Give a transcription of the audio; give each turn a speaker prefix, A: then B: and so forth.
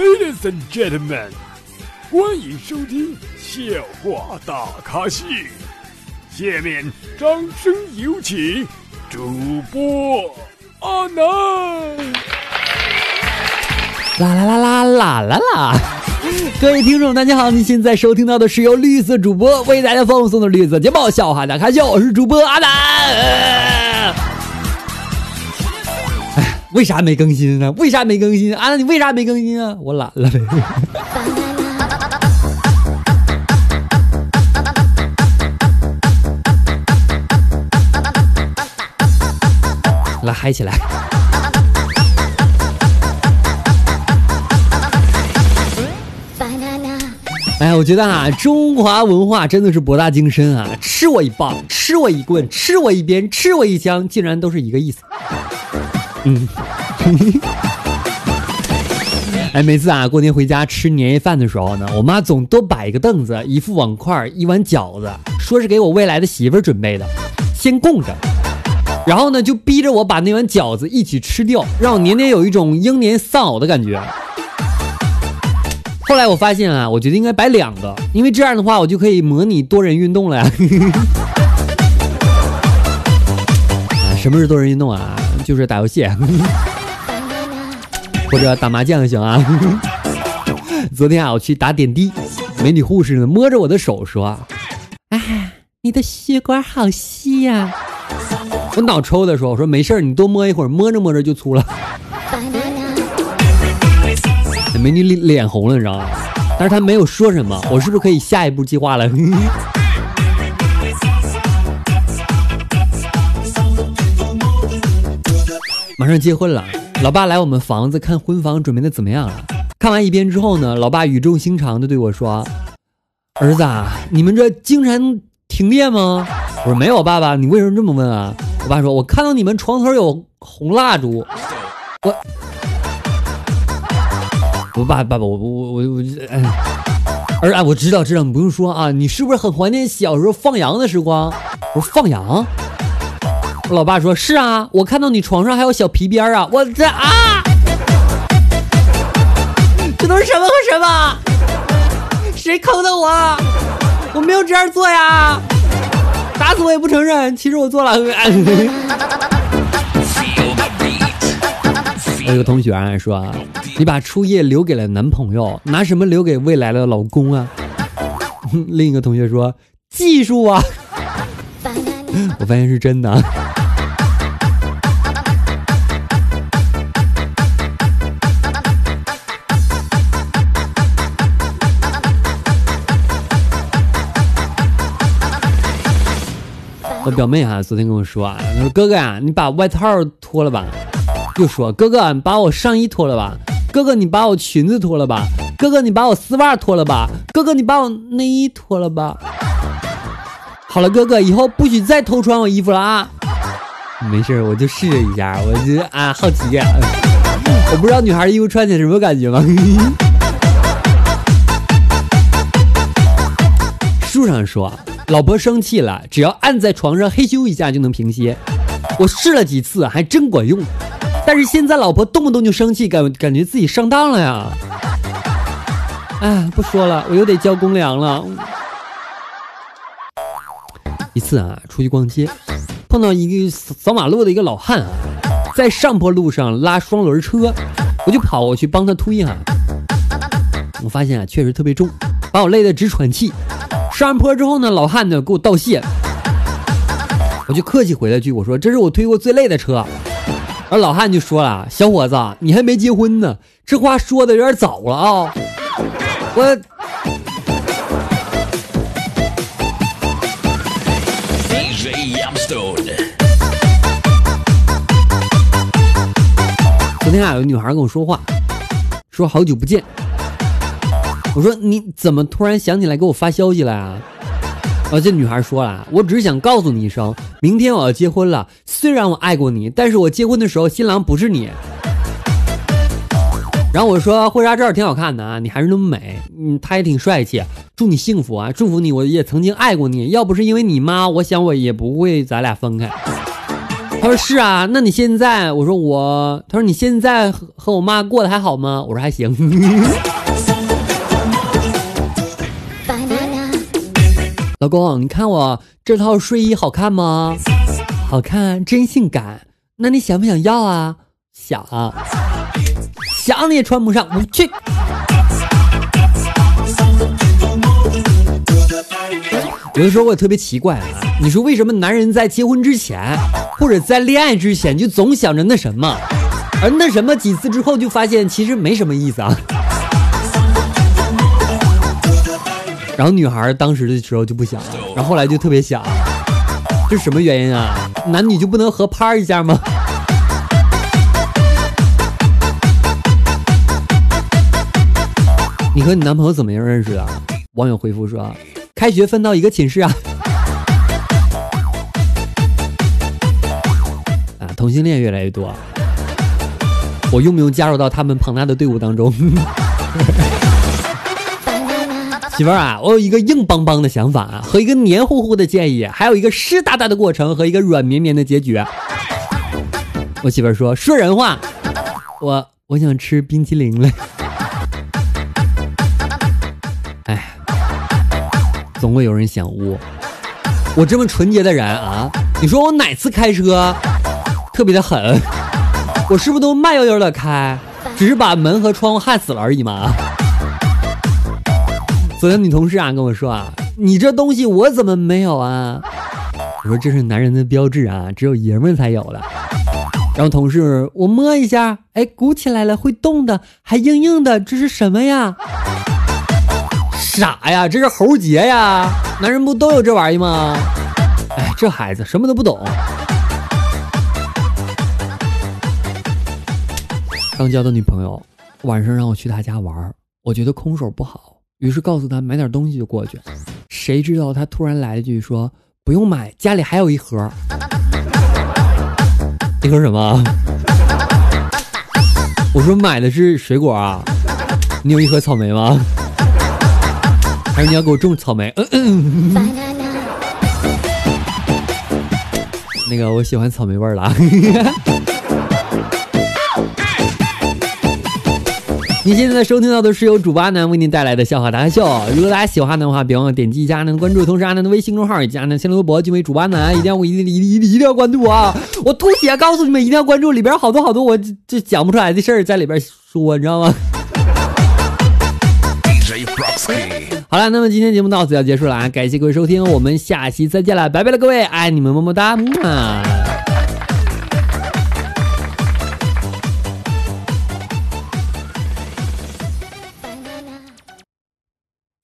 A: Ladies and gentlemen，欢迎收听笑话大咖秀。下面掌声有请主播阿南。
B: 啦啦啦啦啦啦啦！各位听众，大家好，您现在收听到的是由绿色主播为大家放送的绿色节目《笑话大咖秀》，我是主播阿南。哎，为啥没更新呢？为啥没更新？啊，你为啥没更新啊？我懒了呗。来嗨起来！哎呀，我觉得啊，中华文化真的是博大精深啊！吃我一棒，吃我一棍，吃我一鞭，吃我一枪，竟然都是一个意思。嗯，哎，每次啊过年回家吃年夜饭的时候呢，我妈总多摆一个凳子，一副碗筷，一碗饺子，说是给我未来的媳妇准备的，先供着，然后呢就逼着我把那碗饺子一起吃掉，让我年年有一种英年丧偶的感觉。后来我发现啊，我觉得应该摆两个，因为这样的话我就可以模拟多人运动了呀。啊，什么是多人运动啊？就是打游戏，或者打麻将行啊。昨天啊，我去打点滴，美女护士呢摸着我的手说：“哎，你的血管好细呀。”我脑抽的说：“我说没事你多摸一会儿，摸着摸着就粗了。”美女脸脸红了，你知道吗？但是她没有说什么。我是不是可以下一步计划了？马上结婚了，老爸来我们房子看婚房，准备的怎么样了？看完一遍之后呢，老爸语重心长的对我说：“儿子，啊，你们这经常停电吗？”我说：“没有，爸爸，你为什么这么问啊？”我爸说：“我看到你们床头有红蜡烛。”我。我爸爸爸，我我我我，哎，儿啊，我知道知道，你不用说啊，你是不是很怀念小时候放羊的时光？我说放羊。我老爸说是啊，我看到你床上还有小皮鞭啊，我这啊，这都是什么和什么？谁坑的我？我没有这样做呀，打死我也不承认。其实我做了。我有个同学啊说啊，你把初夜留给了男朋友，拿什么留给未来的老公啊？另一个同学说技术啊。我发现是真的。表妹啊，昨天跟我说啊，她说哥哥呀，你把外套脱了吧。又说哥哥，你把我上衣脱了吧。哥哥，你把我裙子脱了吧。哥哥，你把我丝袜脱了吧。哥哥，你把我内衣脱了吧。好了，哥哥，以后不许再偷穿我衣服了啊。没事，我就试一下，我就啊好奇。我不知道女孩衣服穿起来什么感觉吗？书上说，老婆生气了，只要按在床上嘿咻一下就能平息。我试了几次，还真管用。但是现在老婆动不动就生气，感感觉自己上当了呀！哎，不说了，我又得交公粮了。一次啊，出去逛街，碰到一个扫马路的一个老汉啊，在上坡路上拉双轮车，我就跑过去帮他推哈。我发现啊，确实特别重，把我累得直喘气。上完坡之后呢，老汉呢给我道谢，我就客气回了句，我说这是我推过最累的车。而老汉就说了：“小伙子，你还没结婚呢，这话说的有点早了啊！”我昨天啊，有女孩跟我说话，说好久不见。我说你怎么突然想起来给我发消息了啊？啊，这女孩说了，我只是想告诉你一声，明天我要结婚了。虽然我爱过你，但是我结婚的时候新郎不是你。然后我说婚纱照挺好看的啊，你还是那么美，嗯，他也挺帅气。祝你幸福啊，祝福你，我也曾经爱过你，要不是因为你妈，我想我也不会咱俩分开。他说是啊，那你现在？我说我，他说你现在和和我妈过得还好吗？我说还行。老公，你看我这套睡衣好看吗？好看，真性感。那你想不想要啊？想，想你也穿不上，我去。有的时候我也特别奇怪啊，你说为什么男人在结婚之前或者在恋爱之前就总想着那什么，而那什么几次之后就发现其实没什么意思啊？然后女孩当时的时候就不想，然后后来就特别想，这是什么原因啊？男女就不能合拍一下吗？你和你男朋友怎么样认识的？网友回复说：开学分到一个寝室啊。啊，同性恋越来越多，我用不用加入到他们庞大的队伍当中？媳妇儿啊，我有一个硬邦邦的想法啊和一个黏糊糊的建议，还有一个湿哒哒的过程和一个软绵绵的结局。我媳妇儿说：“说人话，我我想吃冰淇淋了。”哎，总会有人想污。我这么纯洁的人啊，你说我哪次开车特别的狠？我是不是都慢悠悠的开，只是把门和窗户焊死了而已嘛？昨天女同事啊跟我说啊，你这东西我怎么没有啊？我说这是男人的标志啊，只有爷们才有的。然后同事，我摸一下，哎，鼓起来了，会动的，还硬硬的，这是什么呀？傻呀，这是喉结呀！男人不都有这玩意吗？哎，这孩子什么都不懂。刚交的女朋友，晚上让我去她家玩，我觉得空手不好。于是告诉他买点东西就过去，谁知道他突然来了句说不用买，家里还有一盒。一盒什么？我说买的是水果啊，你有一盒草莓吗？还是你要给我种草莓？嗯嗯。那个我喜欢草莓味儿了。你现在收听到的是由主播阿南为您带来的笑话大秀。如果大家喜欢的话，别忘了点击一下阿南的关注，同时阿南的微信公众号以及阿南新浪微博，均为主播阿南，一定要一定一定一定一定要关注啊！我吐血告诉你们，一定要关注，里边好多好多我这讲不出来的事儿在里边说，你知道吗？好了，那么今天节目到此要结束了啊！感谢各位收听，我们下期再见了，拜拜了各位，爱你们，么么哒，么。